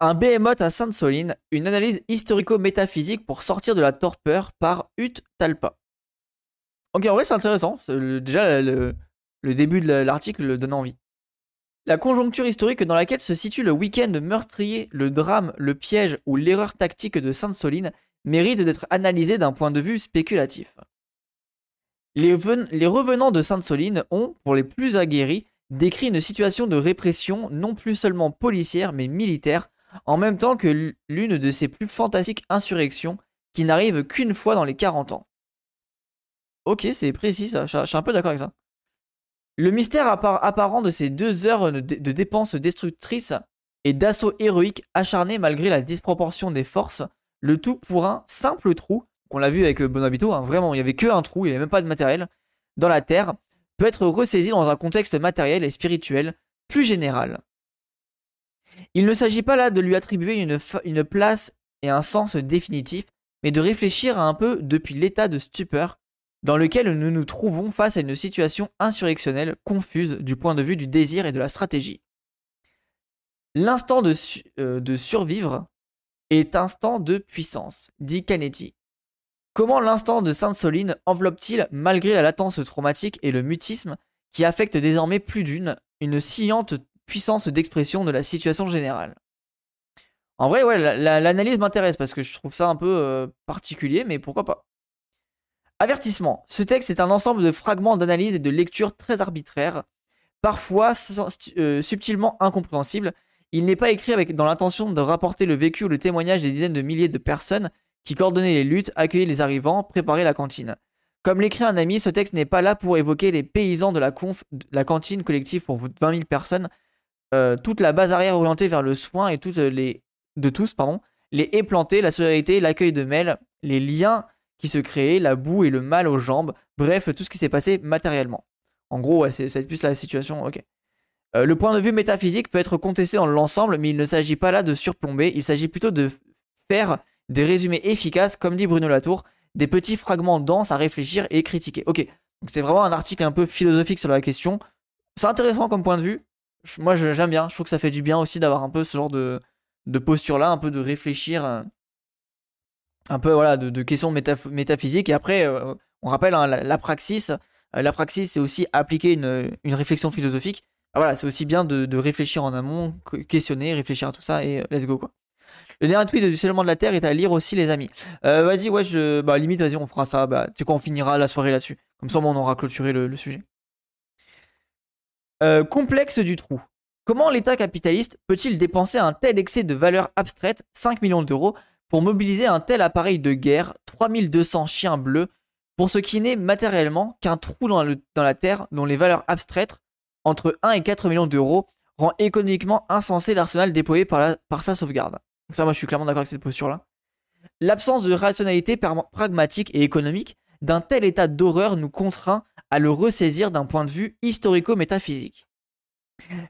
Un behemoth à Sainte-Soline, une analyse historico-métaphysique pour sortir de la torpeur par Ut Talpa. Ok, en vrai, c'est intéressant. Déjà, le, début de l'article donne envie. La conjoncture historique dans laquelle se situe le week-end meurtrier, le drame, le piège ou l'erreur tactique de Sainte-Soline mérite d'être analysée d'un point de vue spéculatif. Les, revenants de Sainte-Soline ont, pour les plus aguerris, décrit une situation de répression non plus seulement policière mais militaire, en même temps que l'une de ses plus fantastiques insurrections qui n'arrive qu'une fois dans les 40 ans. Ok, c'est précis ça, je suis un peu d'accord avec ça. Le mystère apparent de ces deux heures de, dépenses destructrices et d'assaut héroïque acharné malgré la disproportion des forces, le tout pour un simple trou, qu'on l'a vu avec euh, Bonabito, hein, vraiment, il n'y avait que un trou, il n'y avait même pas de matériel, dans la terre, peut être ressaisi dans un contexte matériel et spirituel plus général. Il ne s'agit pas là de lui attribuer une, place et un sens définitif, mais de réfléchir un peu depuis l'état de stupeur dans lequel nous nous trouvons face à une situation insurrectionnelle confuse du point de vue du désir et de la stratégie. L'instant de, euh, survivre est instant de puissance, dit Canetti. Comment l'instant de Sainte-Soline enveloppe-t-il, malgré la latence traumatique et le mutisme qui affectent désormais plus d'une, une sciante puissance d'expression de la situation générale En vrai, ouais, l'analyse m'intéresse parce que je trouve ça un peu euh, particulier, mais pourquoi pas Avertissement. Ce texte est un ensemble de fragments d'analyse et de lecture très arbitraires, parfois euh, subtilement incompréhensibles. Il n'est pas écrit avec, dans l'intention de rapporter le vécu ou le témoignage des dizaines de milliers de personnes qui coordonnait les luttes, accueillait les arrivants, préparait la cantine. Comme l'écrit un ami, ce texte n'est pas là pour évoquer les paysans de la, conf, la cantine collective pour 20 000 personnes, euh, toute la base arrière orientée vers le soin et toutes les de tous, pardon, les haies plantées, la solidarité, l'accueil de mails, les liens qui se créaient, la boue et le mal aux jambes, bref, tout ce qui s'est passé matériellement. En gros, c'est plus la situation, ok. Euh, le point de vue métaphysique peut être contesté dans l'ensemble, mais il ne s'agit pas là de surplomber, il s'agit plutôt de faire des résumés efficaces, comme dit Bruno Latour, des petits fragments denses à réfléchir et critiquer. Ok, donc c'est vraiment un article un peu philosophique sur la question. C'est intéressant comme point de vue. Moi, j'aime bien. Je trouve que ça fait du bien aussi d'avoir un peu ce genre de, posture-là, un peu de réfléchir, euh, un peu voilà, de, questions métaphysiques. Et après, euh, on rappelle hein, la, praxis. Euh, la praxis, c'est aussi appliquer une, réflexion philosophique. Ah, voilà, c'est aussi bien de, de, réfléchir en amont, questionner, réfléchir à tout ça et let's go quoi. Le dernier tweet du scellement de la Terre est à lire aussi, les amis. Vas-y, ouais, je... bah limite, vas-y, on fera ça. Bah, tu sais quoi, on finira la soirée là-dessus. Comme ça, on aura clôturé le, sujet. Euh, complexe du trou. Comment l'État capitaliste peut-il dépenser un tel excès de valeur abstraite, 5 millions d'euros, pour mobiliser un tel appareil de guerre, 3200 chiens bleus, pour ce qui n'est matériellement qu'un trou dans, la Terre dont les valeurs abstraites, entre 1 et 4 millions d'euros, rend économiquement insensé l'arsenal déployé par, par sa sauvegarde? Ça, moi, je suis clairement d'accord avec cette posture-là. L'absence de rationalité pragmatique et économique d'un tel état d'horreur nous contraint à le ressaisir d'un point de vue historico-métaphysique.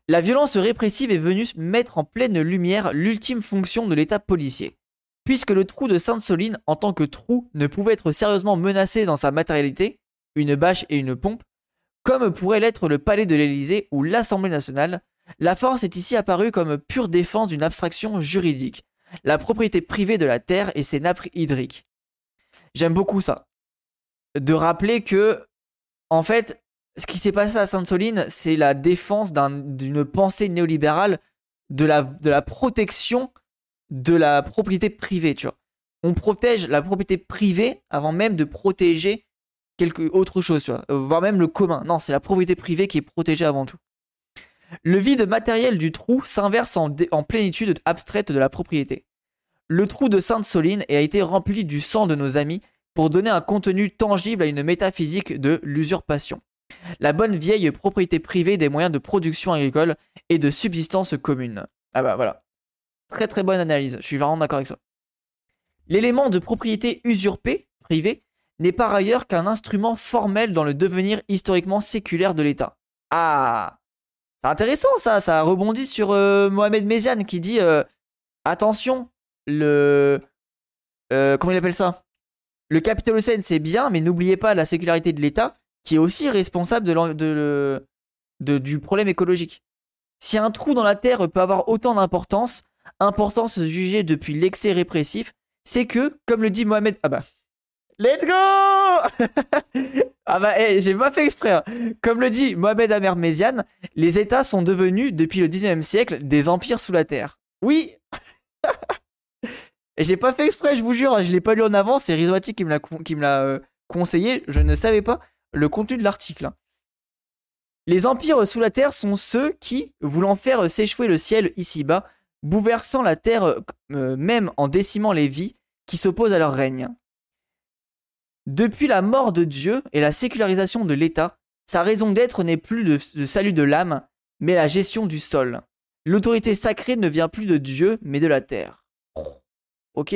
La violence répressive est venue mettre en pleine lumière l'ultime fonction de l'état policier. Puisque le trou de Sainte-Soline, en tant que trou, ne pouvait être sérieusement menacé dans sa matérialité, une bâche et une pompe, comme pourrait l'être le palais de l'Élysée ou l'Assemblée nationale, la force est ici apparue comme pure défense d'une abstraction juridique, la propriété privée de la terre et ses nappes hydriques. J'aime beaucoup ça. De rappeler que, en fait, ce qui s'est passé à Sainte-Soline, c'est la défense d'une pensée néolibérale de la, de la protection de la propriété privée, tu vois. On protège la propriété privée avant même de protéger quelque autre chose, tu vois. Voire même le commun. Non, c'est la propriété privée qui est protégée avant tout. Le vide matériel du trou s'inverse en, plénitude abstraite de la propriété. Le trou de Sainte-Soline a été rempli du sang de nos amis pour donner un contenu tangible à une métaphysique de l'usurpation. La bonne vieille propriété privée des moyens de production agricole et de subsistance commune. Ah bah voilà. Très très bonne analyse, je suis vraiment d'accord avec ça. L'élément de propriété usurpée, privée, n'est par ailleurs qu'un instrument formel dans le devenir historiquement séculaire de l'État. Ah c'est intéressant ça, ça rebondit sur euh, Mohamed Méziane qui dit euh, attention, le. Euh, comment il appelle ça? Le capitalocène c'est bien, mais n'oubliez pas la sécularité de l'État qui est aussi responsable du problème écologique. Si un trou dans la terre peut avoir autant d'importance, importance jugée depuis l'excès répressif, c'est que, comme le dit Mohamed... Ah bah... Let's go Ah bah, hey, j'ai pas fait exprès. hein. Comme le dit Mohamed Amer Méziane, les États sont devenus, depuis le 19e siècle, des empires sous la terre. Oui Et j'ai pas fait exprès, je vous jure, je l'ai pas lu en avance, c'est Rizwati qui me l'a euh, conseillé, je ne savais pas le contenu de l'article. hein. Les empires sous la terre sont ceux qui, voulant faire s'échouer le ciel ici-bas, bouleversant la terre euh, même en décimant les vies qui s'opposent à leur règne. Depuis la mort de Dieu et la sécularisation de l'État, sa raison d'être n'est plus le salut de l'âme, mais la gestion du sol. L'autorité sacrée ne vient plus de Dieu, mais de la terre. Ok.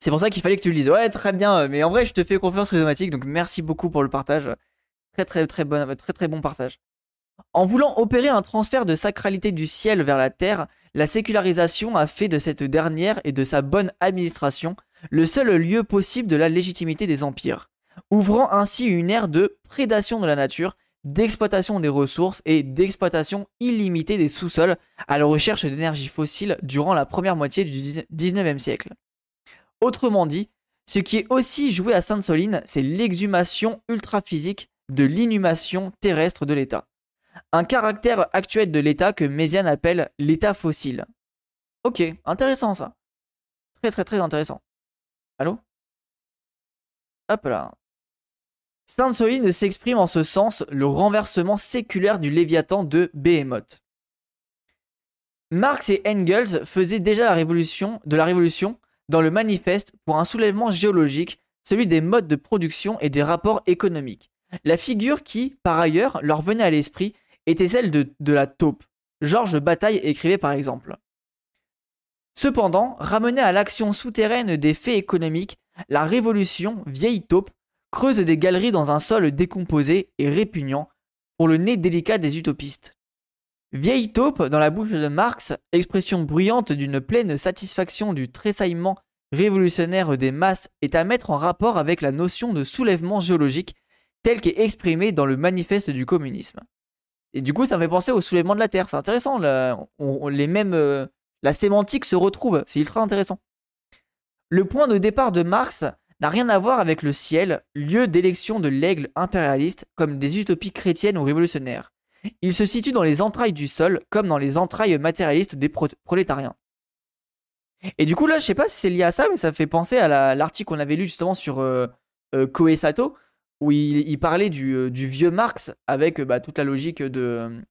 C'est pour ça qu'il fallait que tu le lises. Ouais, très bien. Mais en vrai, je te fais confiance, Rhizomatique. Donc, merci beaucoup pour le partage. Très, très, très bon partage. En voulant opérer un transfert de sacralité du ciel vers la terre, la sécularisation a fait de cette dernière et de sa bonne administration le seul lieu possible de la légitimité des empires, ouvrant ainsi une ère de prédation de la nature, d'exploitation des ressources et d'exploitation illimitée des sous-sols à la recherche d'énergie fossile durant la première moitié du 19e siècle. Autrement dit, ce qui est aussi joué à Sainte-Soline, c'est l'exhumation ultraphysique de l'inhumation terrestre de l'État. Un caractère actuel de l'État que Méziane appelle l'État fossile. Ok, intéressant ça. Très très très intéressant. Allô? Hop là. Sainte-Soline s'exprime en ce sens le renversement séculaire du Léviathan de Behemoth. Marx et Engels faisaient déjà la révolution, de la révolution dans le manifeste pour un soulèvement géologique, celui des modes de production et des rapports économiques. La figure qui, par ailleurs, leur venait à l'esprit était celle de, de la taupe. Georges Bataille écrivait par exemple. Cependant, ramenée à l'action souterraine des faits économiques, la révolution, vieille taupe, creuse des galeries dans un sol décomposé et répugnant pour le nez délicat des utopistes. Vieille taupe, dans la bouche de Marx, expression bruyante d'une pleine satisfaction du tressaillement révolutionnaire des masses, est à mettre en rapport avec la notion de soulèvement géologique telle qu'est exprimée dans le manifeste du communisme. Et du coup, ça me fait penser au soulèvement de la Terre. C'est intéressant. les mêmes, euh, la sémantique se retrouve. C'est ultra intéressant. Le point de départ de Marx n'a rien à voir avec le ciel, lieu d'élection de l'aigle impérialiste, comme des utopies chrétiennes ou révolutionnaires. Il se situe dans les entrailles du sol, comme dans les entrailles matérialistes des pro- prolétariens. Et du coup, là, je sais pas si c'est lié à ça, mais ça fait penser à la- l'article qu'on avait lu justement sur euh, euh, Koei Sato, où il, parlait du, euh, du vieux Marx avec bah, toute la logique de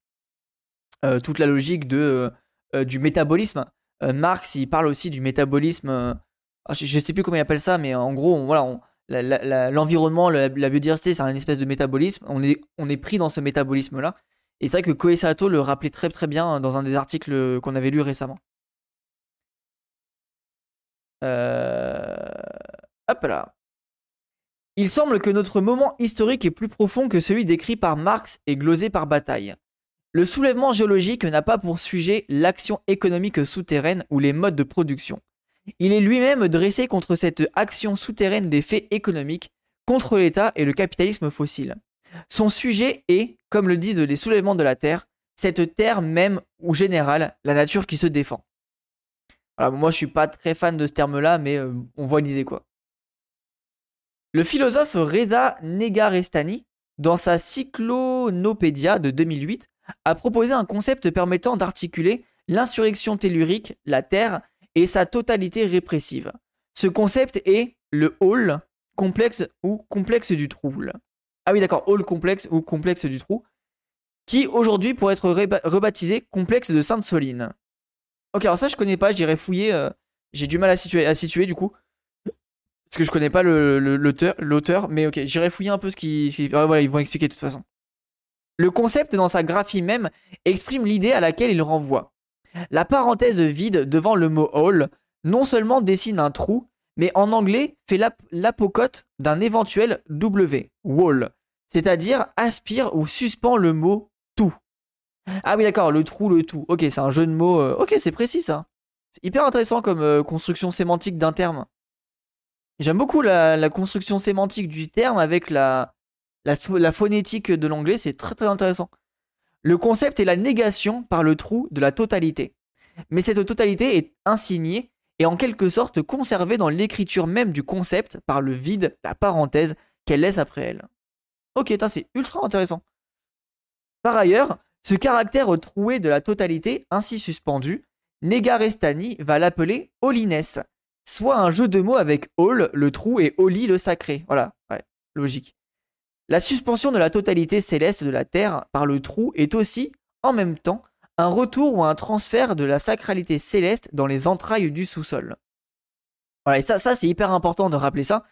euh, toute la logique du métabolisme. Marx, il parle aussi du métabolisme. Ah, je, je sais plus comment il appelle ça, mais en gros, voilà, l'environnement, la, biodiversité, c'est un espèce de métabolisme. On est, pris dans ce métabolisme-là. Et c'est vrai que Koei Sato le rappelait très très bien dans un des articles qu'on avait lu récemment. Euh... Hop là. Il semble que notre moment historique est plus profond que celui décrit par Marx et glosé par Bataille. Le soulèvement géologique n'a pas pour sujet l'action économique souterraine ou les modes de production. Il est lui-même dressé contre cette action souterraine des faits économiques, contre l'État et le capitalisme fossile. Son sujet est, comme le disent les soulèvements de la Terre, cette terre même ou générale, la nature qui se défend. Voilà, moi je suis pas très fan de ce terme-là, mais euh, on voit l'idée quoi. Le philosophe Reza Negarestani, dans sa Cyclonopédia de 2008, a proposé un concept permettant d'articuler l'insurrection tellurique, la Terre, et sa totalité répressive. Ce concept est le hall complexe ou complexe du trouble. Ah oui, d'accord, hall complexe ou complexe du trou, qui aujourd'hui pourrait être rebaptisé complexe de Sainte-Soline. Ok, alors ça je connais pas, j'irai fouiller, euh, j'ai du mal à situer, à situer du coup. Parce que je connais pas l'auteur, mais ok, j'irai fouiller un peu ce qui. voilà, ils vont expliquer de toute façon. Le concept, dans sa graphie même, exprime l'idée à laquelle il renvoie. La parenthèse vide devant le mot hall non seulement dessine un trou, mais en anglais fait l'ap- l'apocote d'un éventuel W, wall, c'est-à-dire aspire ou suspend le mot tout. Ah oui, d'accord, le trou, le tout. Ok, c'est un jeu de mots. euh, Ok, c'est précis ça. C'est hyper intéressant comme euh, construction sémantique d'un terme. J'aime beaucoup la, construction sémantique du terme avec la, la phonétique de l'anglais, c'est très très intéressant. Le concept est la négation par le trou de la totalité. mais cette totalité est insignée et en quelque sorte conservée dans l'écriture même du concept par le vide, la parenthèse qu'elle laisse après elle. Ok, c'est ultra intéressant. Par ailleurs, ce caractère troué de la totalité ainsi suspendu, Negarestani va l'appeler holiness, soit un jeu de mots avec hol, le trou, et holi, le sacré. Voilà, ouais, logique. La suspension de la totalité céleste de la Terre par le trou est aussi, en même temps, un retour ou un transfert de la sacralité céleste dans les entrailles du sous-sol. Voilà, et ça, c'est hyper important de rappeler ça.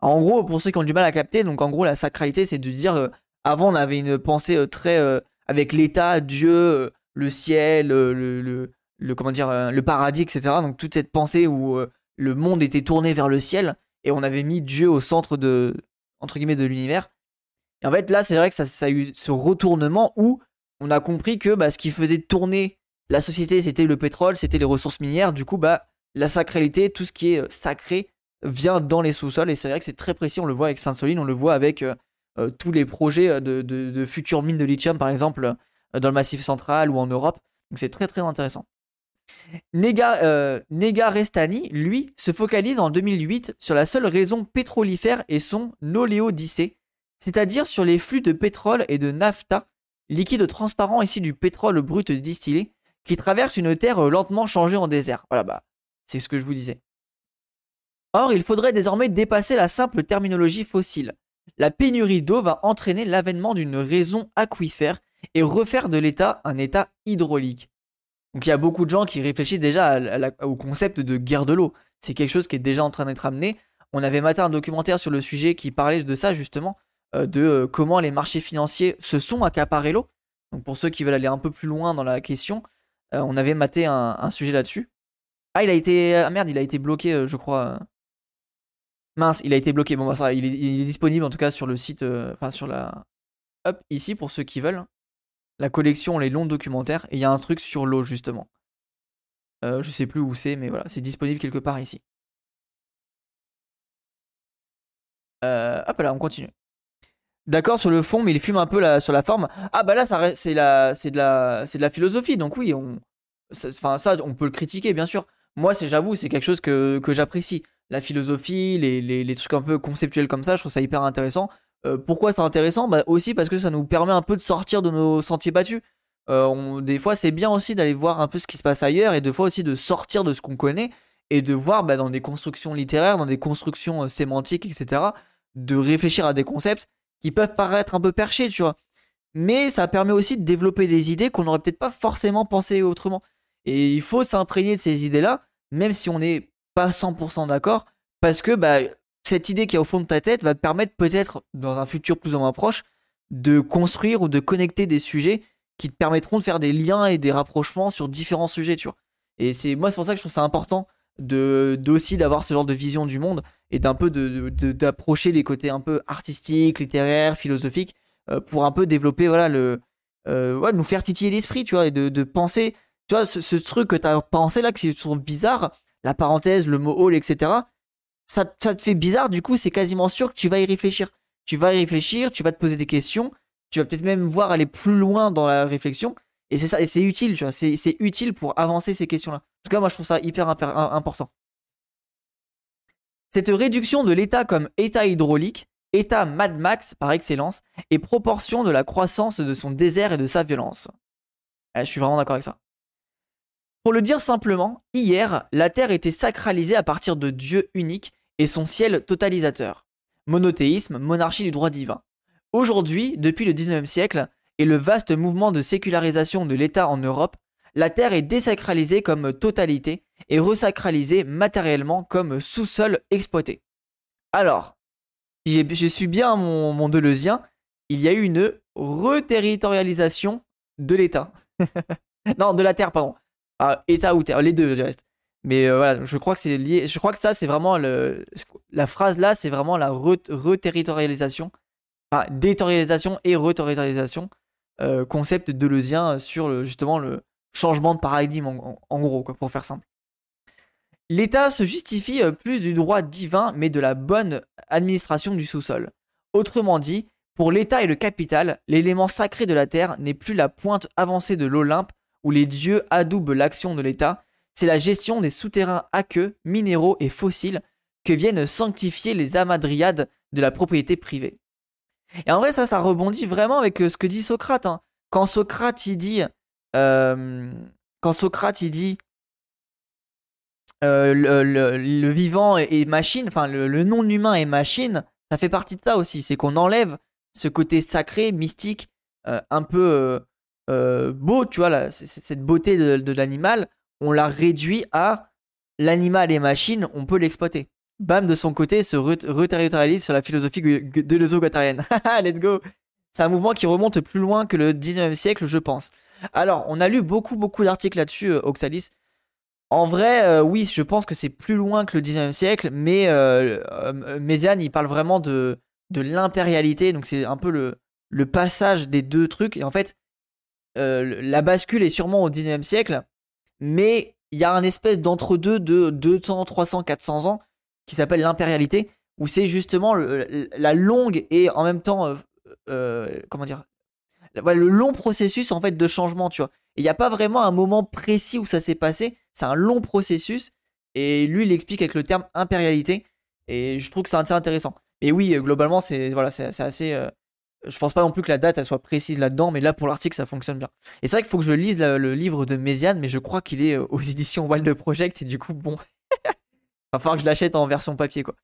En gros, pour ceux qui ont du mal à capter, donc en gros, la sacralité, c'est de dire, euh, avant, on avait une pensée euh, très euh, avec l'État, Dieu, le ciel, le, le, comment dire, le paradis, etc. Donc toute cette pensée où le monde était tourné vers le ciel et on avait mis Dieu au centre de entre guillemets de l'univers. Et en fait, là, c'est vrai que ça, a eu ce retournement où on a compris que bah, ce qui faisait tourner la société, c'était le pétrole, c'était les ressources minières. Du coup, bah, la sacralité, tout ce qui est sacré, vient dans les sous-sols. Et c'est vrai que c'est très précis. On le voit avec Sainte-Soline, on le voit avec euh, tous les projets euh, de, futures mines de lithium, par exemple, euh, dans le Massif central ou en Europe. Donc c'est très très intéressant. Nega, Restani, lui, se focalise en 2008 sur la seule raison pétrolifère et son oléodyssée, c'est-à-dire sur les flux de pétrole et de nafta, liquide transparent ici du pétrole brut distillé, qui traverse une terre lentement changée en désert. Voilà, bah, c'est ce que je vous disais. Or, il faudrait désormais dépasser la simple terminologie fossile la pénurie d'eau va entraîner l'avènement d'une raison aquifère et refaire de l'état un état hydraulique. Donc il y a beaucoup de gens qui réfléchissent déjà au concept de guerre de l'eau. C'est quelque chose qui est déjà en train d'être amené. On avait maté un documentaire sur le sujet qui parlait de ça justement, euh, de euh, comment les marchés financiers se sont accaparés l'eau. Donc pour ceux qui veulent aller un peu plus loin dans la question, euh, on avait maté un, sujet là-dessus. Ah il a été... Ah merde, il a été bloqué je crois. Mince, il a été bloqué. Bon, bah ça, il est, disponible en tout cas sur le site, euh, enfin sur la. Hop, ici pour ceux qui veulent. La collection, les longs documentaires. Et il y a un truc sur l'eau justement. Euh, je sais plus où c'est, mais voilà, c'est disponible quelque part ici. Euh, hop là, on continue. D'accord sur le fond, mais il fume un peu sur la forme. Ah bah là, c'est la, de la, de la philosophie. Donc oui, on, enfin ça, on peut le critiquer bien sûr. Moi, c'est, j'avoue, c'est quelque chose que, que j'apprécie la philosophie, les, trucs un peu conceptuels comme ça, je trouve ça hyper intéressant. Euh, pourquoi c'est intéressant? Bah Aussi parce que ça nous permet un peu de sortir de nos sentiers battus. Euh, des fois, c'est bien aussi d'aller voir un peu ce qui se passe ailleurs et des fois aussi de sortir de ce qu'on connaît et de voir bah, dans des constructions littéraires, dans des constructions euh, sémantiques, etc., de réfléchir à des concepts qui peuvent paraître un peu perchés, tu vois. Mais ça permet aussi de développer des idées qu'on n'aurait peut-être pas forcément pensé autrement. Et il faut s'imprégner de ces idées-là, même si on est pas 100% d'accord, parce que bah, cette idée qui est au fond de ta tête va te permettre peut-être, dans un futur plus ou moins proche, de construire ou de connecter des sujets qui te permettront de faire des liens et des rapprochements sur différents sujets, tu vois. Et c'est moi, c'est pour ça que je trouve ça important de d'aussi d'avoir ce genre de vision du monde et d'un peu d'approcher de, les côtés un peu artistiques, littéraires, philosophiques, euh, pour un peu développer voilà le euh, nous faire titiller l'esprit, tu vois, et de, penser, tu vois, ce, truc que tu as pensé là qui sont bizarre, la parenthèse, le mot hall, etc. Ça, te fait bizarre, du coup, c'est quasiment sûr que tu vas y réfléchir. Tu vas y réfléchir, tu vas te poser des questions, tu vas peut-être même voir aller plus loin dans la réflexion. Et c'est ça, et c'est utile, tu vois, c'est utile pour avancer ces questions-là. En tout cas, moi, je trouve ça hyper important. Cette réduction de l'état comme état hydraulique, état Mad Max par excellence, est proportion de la croissance de son désert et de sa violence. je suis vraiment d'accord avec ça. Pour le dire simplement, hier, la Terre était sacralisée à partir de Dieu unique et son ciel totalisateur. Monothéisme, monarchie du droit divin. Aujourd'hui, depuis le 19e siècle, et le vaste mouvement de sécularisation de l'État en Europe, la Terre est désacralisée comme totalité et resacralisée matériellement comme sous-sol exploité. Alors, si je suis bien mon, mon Deleuzien, il y a eu une reterritorialisation de l'État. non, de la Terre, pardon. Ah, état ou terre, les deux, du reste. Mais euh, voilà, je crois que c'est lié. Je crois que ça, c'est vraiment le. La phrase là, c'est vraiment la reterritorialisation. Enfin, déterritorialisation et reterritorialisation. Euh, concept deleuzien sur justement le changement de paradigme, en, gros, quoi, pour faire simple. L'État se justifie euh, plus du droit divin, mais de la bonne administration du sous-sol. Autrement dit, pour l'État et le capital, l'élément sacré de la terre n'est plus la pointe avancée de l'Olympe où les dieux adoubent l'action de l'État, c'est la gestion des souterrains aqueux, minéraux et fossiles que viennent sanctifier les amadriades de la propriété privée. Et en vrai, ça, ça rebondit vraiment avec euh, ce que dit Socrate. Hein. Quand Socrate, il dit, euh, quand Socrate, il dit, euh, le, vivant est machine, enfin le, non-humain est machine, ça fait partie de ça aussi. C'est qu'on enlève ce côté sacré, mystique, un peu beau, tu vois, cette beauté de, l'animal, on la réduit à l'animal et machine, on peut l'exploiter. Bam, de son côté, se reterritorialise sur la philosophie de l'euro-guattarienne. Let's go C'est un mouvement qui remonte plus loin que le 19e siècle, je pense. Alors, on a lu beaucoup, beaucoup d'articles là-dessus, euh, Oxalis. En vrai, euh, oui, je pense que c'est plus loin que le 19e siècle, mais euh, euh Méziane, il parle vraiment de, de l'impérialité, donc c'est un peu le, le passage des deux trucs. Et en fait, la bascule est sûrement au 19e siècle, mais il y a un espèce d'entre-deux de 200, 300, 400 ans qui s'appelle l'impérialité, où c'est justement la longue et en même temps, euh, euh, comment dire, le long processus en fait de changement, tu vois. Il n'y a pas vraiment un moment précis où ça s'est passé, c'est un long processus, et lui il explique avec le terme impérialité, et je trouve que c'est assez intéressant. Et oui, globalement, c'est voilà, assez. Euh, je pense pas non plus que la date elle soit précise là-dedans, mais là pour l'article ça fonctionne bien. Et c'est vrai qu'il faut que je lise le livre de Méziane, mais je crois qu'il est aux éditions Wild Project, et du coup, bon, va falloir que je l'achète en version papier, quoi.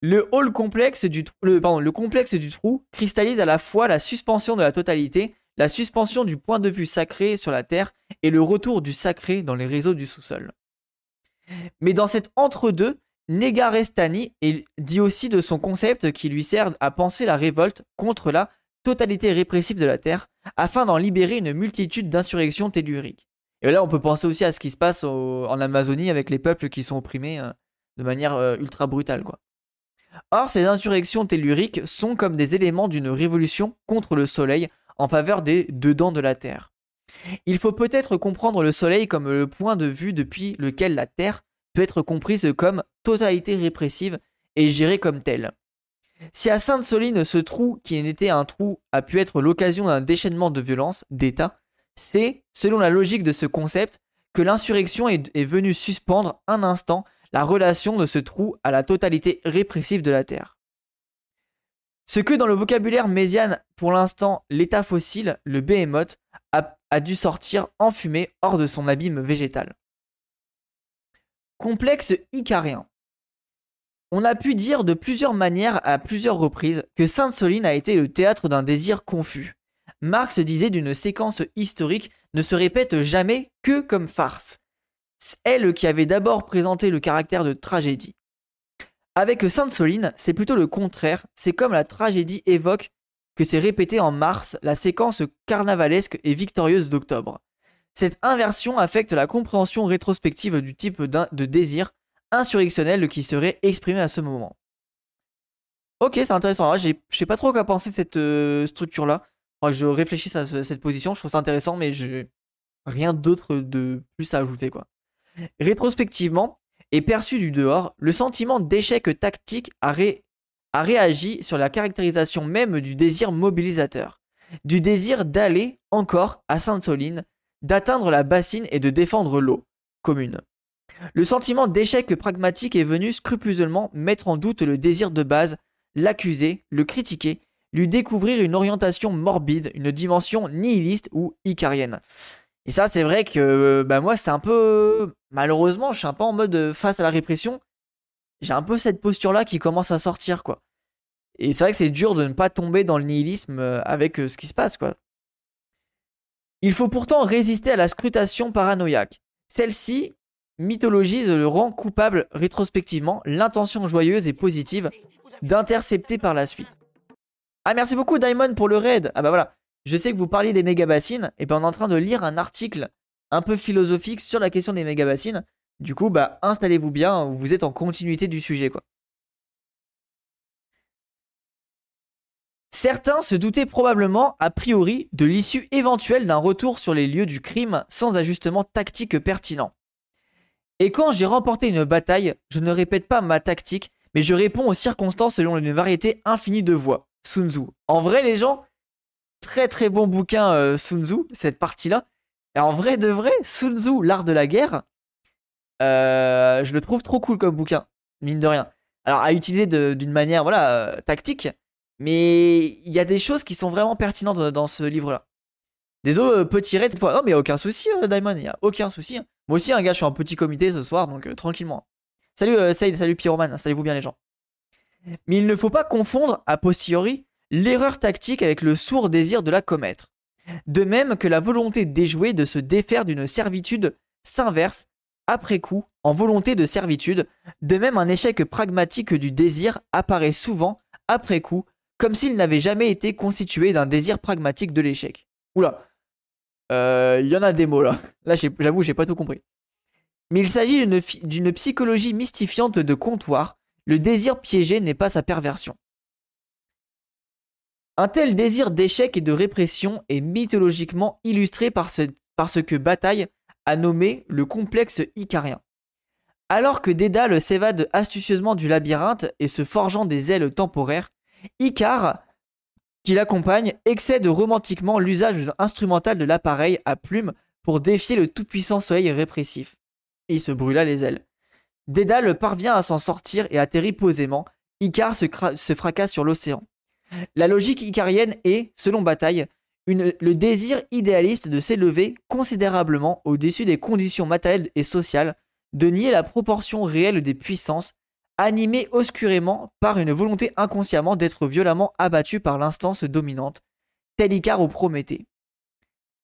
Le hall complexe du, pardon, le complexe du trou cristallise à la fois la suspension de la totalité, la suspension du point de vue sacré sur la Terre et le retour du sacré dans les réseaux du sous-sol. Mais dans cet entre-deux, Negarestani dit aussi de son concept qui lui sert à penser la révolte contre la totalité répressive de la Terre, afin d'en libérer une multitude d'insurrections telluriques. Et là, on peut penser aussi à ce qui se passe en Amazonie avec les peuples qui sont opprimés euh, de manière euh, ultra brutale. Quoi. Or, ces insurrections telluriques sont comme des éléments d'une révolution contre le Soleil en faveur des dedans de la Terre. Il faut peut-être comprendre le Soleil comme le point de vue depuis lequel la Terre peut être comprise comme totalité répressive et gérée comme telle. Si à Sainte-Soline ce trou qui n'était un trou a pu être l'occasion d'un déchaînement de violence, d'État, c'est, selon la logique de ce concept, que l'insurrection est, venue suspendre un instant la relation de ce trou à la totalité répressive de la Terre. Ce que dans le vocabulaire mésiane, pour l'instant, l'état fossile, le behemoth, a, a, dû sortir enfumé hors de son abîme végétal. Complexe icarien. On a pu dire de plusieurs manières à plusieurs reprises que Sainte-Soline a été le théâtre d'un désir confus, Marx disait d'une séquence historique ne se répète jamais que comme farce. Elle qui avait d'abord présenté le caractère de tragédie. Avec Sainte-Soline, c'est plutôt le contraire, c'est comme la tragédie évoque que c'est répété en mars la séquence carnavalesque et victorieuse d'octobre. Cette inversion affecte la compréhension rétrospective du type de désir insurrectionnel qui serait exprimé à ce moment. Ok, c'est intéressant. Je sais pas trop quoi penser de cette euh, structure-là je réfléchisse à cette position. Je trouve ça intéressant, mais j'ai rien d'autre de plus à ajouter. quoi. Rétrospectivement, et perçu du dehors, le sentiment d'échec tactique a, a réagi sur la caractérisation même du désir mobilisateur, du désir d'aller encore à Sainte-Soline, d'atteindre la bassine et de défendre l'eau commune. Le sentiment d'échec pragmatique est venu scrupuleusement mettre en doute le désir de base, l'accuser, le critiquer lui découvrir une orientation morbide, une dimension nihiliste ou icarienne. Et ça, c'est vrai que bah, moi, c'est un peu. Malheureusement, je suis un peu en mode euh, face à la répression. J'ai un peu cette posture-là qui commence à sortir, quoi. Et c'est vrai que c'est dur de ne pas tomber dans le nihilisme euh, avec euh, ce qui se passe, quoi. Il faut pourtant résister à la scrutation paranoïaque. Celle-ci mythologise le rang coupable rétrospectivement, l'intention joyeuse et positive d'intercepter par la suite. Ah, merci beaucoup, Diamond, pour le raid. Ah, bah voilà. Je sais que vous parliez des méga-bassines. Et ben, on est en train de lire un article un peu philosophique sur la question des méga-bassines. Du coup, bah, installez-vous bien. Vous êtes en continuité du sujet, quoi. Certains se doutaient probablement, a priori, de l'issue éventuelle d'un retour sur les lieux du crime sans ajustement tactique pertinent. Et quand j'ai remporté une bataille, je ne répète pas ma tactique, mais je réponds aux circonstances selon une variété infinie de voies. Sun Tzu. En vrai, les gens, très très bon bouquin euh, Sun Tzu, cette partie-là. Et en vrai de vrai, Sun Tzu, l'art de la guerre, euh, je le trouve trop cool comme bouquin, mine de rien. Alors à utiliser d'une manière euh, tactique, mais il y a des choses qui sont vraiment pertinentes dans ce livre-là. Désolé, euh, petit raid cette fois. Non, mais aucun souci, Diamond, il y a aucun souci. Moi aussi, un gars, je suis en petit comité ce soir, donc tranquillement. Salut euh, salut Pyroman, installez-vous bien les gens. Mais il ne faut pas confondre, a posteriori, l'erreur tactique avec le sourd désir de la commettre. De même que la volonté d'éjouer de se défaire d'une servitude s'inverse après coup en volonté de servitude, de même un échec pragmatique du désir apparaît souvent après coup comme s'il n'avait jamais été constitué d'un désir pragmatique de l'échec. Oula, euh, il y en a des mots là. Là j'avoue j'ai pas tout compris. Mais il s'agit d'une psychologie mystifiante de comptoir, le désir piégé n'est pas sa perversion. Un tel désir d'échec et de répression est mythologiquement illustré par ce, que Bataille a nommé le complexe icarien. Alors que Dédale s'évade astucieusement du labyrinthe et se forgeant des ailes temporaires, Icare, qui l'accompagne, excède romantiquement l'usage instrumental de l'appareil à plumes pour défier le tout-puissant soleil répressif. Et il se brûla les ailes. Dédale parvient à s'en sortir et atterrit posément. Icare se fracasse sur l'océan. La logique icarienne est, selon Bataille, le désir idéaliste de s'élever considérablement au-dessus des conditions matérielles et sociales, de nier la proportion réelle des puissances, animé obscurément par une volonté inconsciemment d'être violemment abattu par l'instance dominante, tel Icare au Prométhée.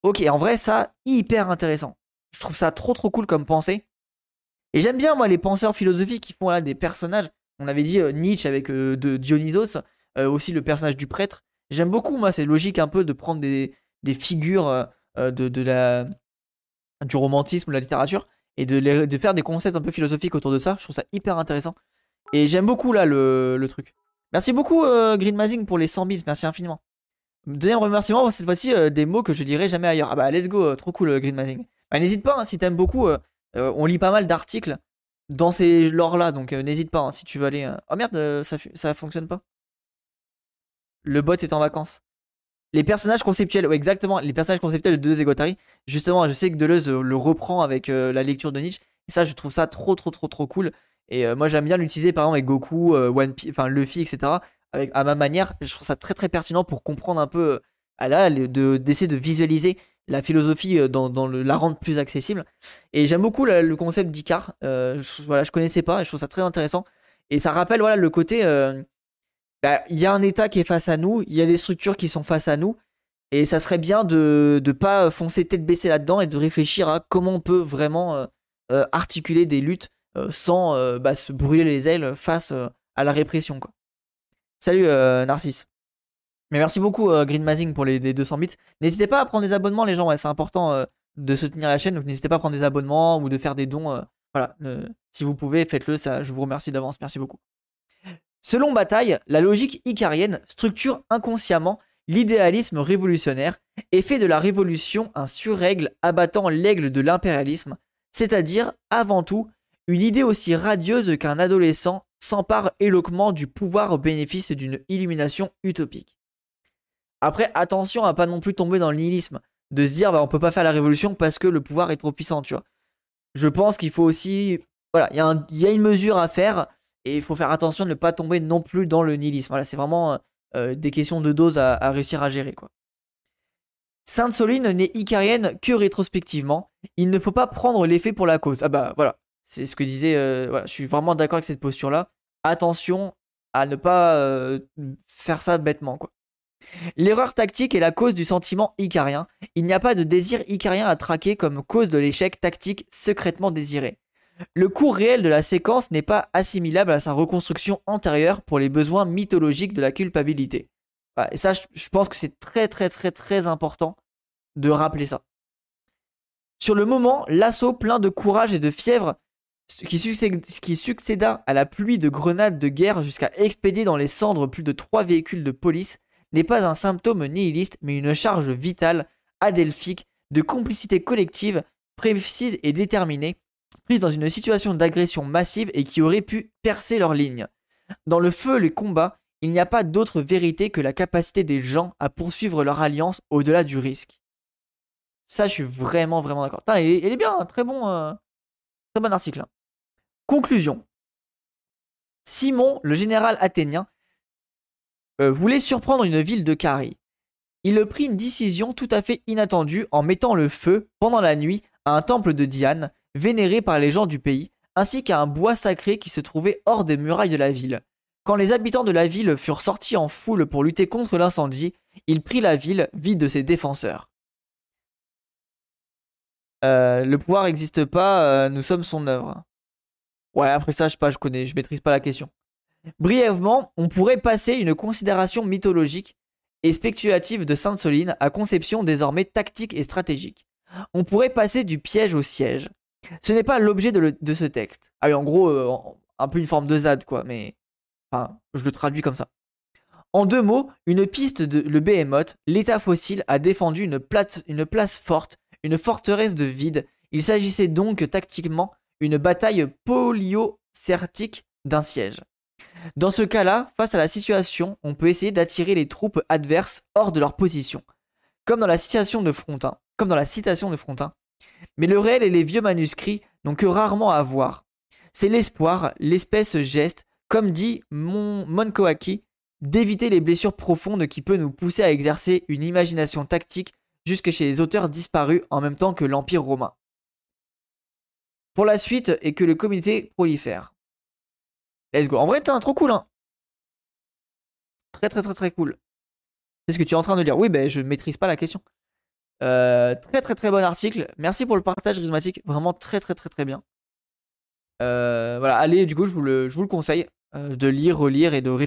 Ok, en vrai, ça, hyper intéressant. Je trouve ça trop trop cool comme pensée. Et j'aime bien, moi, les penseurs philosophiques qui font là des personnages. On avait dit euh, Nietzsche avec euh, Dionysos. Euh, aussi le personnage du prêtre. J'aime beaucoup, moi, c'est logique un peu de prendre des, figures euh, euh, de, du romantisme, de la littérature, et de, faire des concepts un peu philosophiques autour de ça. Je trouve ça hyper intéressant. Et j'aime beaucoup là le, truc. Merci beaucoup Green Mazing pour les 100 bits, merci infiniment. Deuxième remerciement, cette fois-ci des mots que je dirai jamais ailleurs. Ah bah let's go, trop cool Green Mazing. Bah, n'hésite pas, hein, si t'aimes beaucoup, on lit pas mal d'articles dans ces lores là, donc n'hésite pas hein, si tu veux aller. Oh merde, ça, ça fonctionne pas le bot est en vacances. Les personnages conceptuels, exactement, les personnages conceptuels de Deleuze et justement, je sais que Deleuze euh, le reprend avec euh, la lecture de Nietzsche, et ça, je trouve ça trop, trop, trop, trop cool. Et euh, moi, j'aime bien l'utiliser, par exemple, avec Goku, One Piece, enfin, Luffy, etc., avec, à ma manière. Je trouve ça très, très pertinent pour comprendre un peu, à là, d'essayer de, visualiser la philosophie dans, le, la rendre plus accessible. Et j'aime beaucoup le, concept d'Icar. je, voilà, je connaissais pas, et je trouve ça très intéressant. Et ça rappelle, voilà, le côté bah, il y a un État qui est face à nous, il y a des structures qui sont face à nous, et ça serait bien de ne pas foncer tête baissée là-dedans et de réfléchir à comment on peut vraiment euh, euh, articuler des luttes euh, sans bah, se brûler les ailes face à la répression. Salut Narcisse. Mais merci beaucoup Green Mazing pour les, 200 bits. N'hésitez pas à prendre des abonnements les gens, c'est important de soutenir la chaîne, donc n'hésitez pas à prendre des abonnements ou de faire des dons. voilà, si vous pouvez, faites-le, ça, je vous remercie d'avance, merci beaucoup. Selon Bataille, la logique icarienne structure inconsciemment l'idéalisme révolutionnaire et fait de la révolution un surrègle abattant l'aigle de l'impérialisme, c'est-à-dire, avant tout, une idée aussi radieuse qu'un adolescent s'empare éloquemment du pouvoir au bénéfice d'une illumination utopique. Après, attention à pas non plus tomber dans le nihilisme, de se dire bah, on peut pas faire la révolution parce que le pouvoir est trop puissant, tu vois. Je pense qu'il faut aussi. Voilà, il y, a une mesure à faire et il faut faire attention de ne pas tomber non plus dans le nihilisme. Voilà, c'est vraiment euh, des questions de dose à, réussir à gérer. Sainte Soline n'est icarienne que rétrospectivement. Il ne faut pas prendre l'effet pour la cause. Ah bah voilà, c'est ce que disait. Euh, voilà, je suis vraiment d'accord avec cette posture-là. Attention à ne pas euh, faire ça bêtement. quoi. L'erreur tactique est la cause du sentiment icarien. Il n'y a pas de désir icarien à traquer comme cause de l'échec tactique secrètement désiré. Le cours réel de la séquence n'est pas assimilable à sa reconstruction antérieure pour les besoins mythologiques de la culpabilité. et ça, je, pense que c'est très très très très important de rappeler ça. Sur le moment, l'assaut plein de courage et de fièvre qui, succéda à la pluie de grenades de guerre jusqu'à expédier dans les cendres plus de trois véhicules de police n'est pas un symptôme nihiliste mais une charge vitale, adelphique, de complicité collective, précise et déterminée, prise dans une situation d'agression massive et qui aurait pu percer leur ligne. Dans le feu, les combats, il n'y a pas d'autre vérité que la capacité des gens à poursuivre leur alliance au-delà du risque. Ça, je suis vraiment, vraiment d'accord. Il, est bien, hein, très bon, euh, très bon article. Hein. Conclusion. Simon, le général athénien, euh, voulait surprendre une ville de Carie. Il prit une décision tout à fait inattendue en mettant le feu, pendant la nuit, à un temple de Diane, vénéré par les gens du pays, ainsi qu'à un bois sacré qui se trouvait hors des murailles de la ville. Quand les habitants de la ville furent sortis en foule pour lutter contre l'incendie, il prit la ville vide de ses défenseurs. Euh, le pouvoir n'existe pas, euh, nous sommes son œuvre. Ouais, après ça, je sais pas, je connais, je maîtrise pas la question. Brièvement, on pourrait passer une considération mythologique et spéculative de Sainte-Soline à conception désormais tactique et stratégique. On pourrait passer du piège au siège. Ce n'est pas l'objet de, ce texte. Ah en gros, euh, un peu une forme de ZAD, quoi, mais. Enfin, je le traduis comme ça. En deux mots, une piste de le Behemoth, l'état fossile a défendu une, une place forte, une forteresse de vide. Il s'agissait donc tactiquement une bataille poliocertique d'un siège. Dans ce cas-là, face à la situation, on peut essayer d'attirer les troupes adverses hors de leur position, comme dans la citation de Frontin, comme dans la citation de Frontin. Mais le réel et les vieux manuscrits n'ont que rarement à voir. C'est l'espoir, l'espèce geste, comme dit Mon Monkoaki, d'éviter les blessures profondes qui peuvent nous pousser à exercer une imagination tactique jusque chez les auteurs disparus en même temps que l'Empire romain. Pour la suite et que le comité prolifère. Let's go. En vrai, t'es un trop cool, hein. Très, très, très, très cool. C'est ce que tu es en train de dire. Oui, ben, je ne maîtrise pas la question. Euh, très, très, très bon article. Merci pour le partage charismatique. Vraiment très, très, très, très bien. Euh, voilà, allez, du coup, je vous le, je vous le conseille euh, de lire, relire et de réfléchir.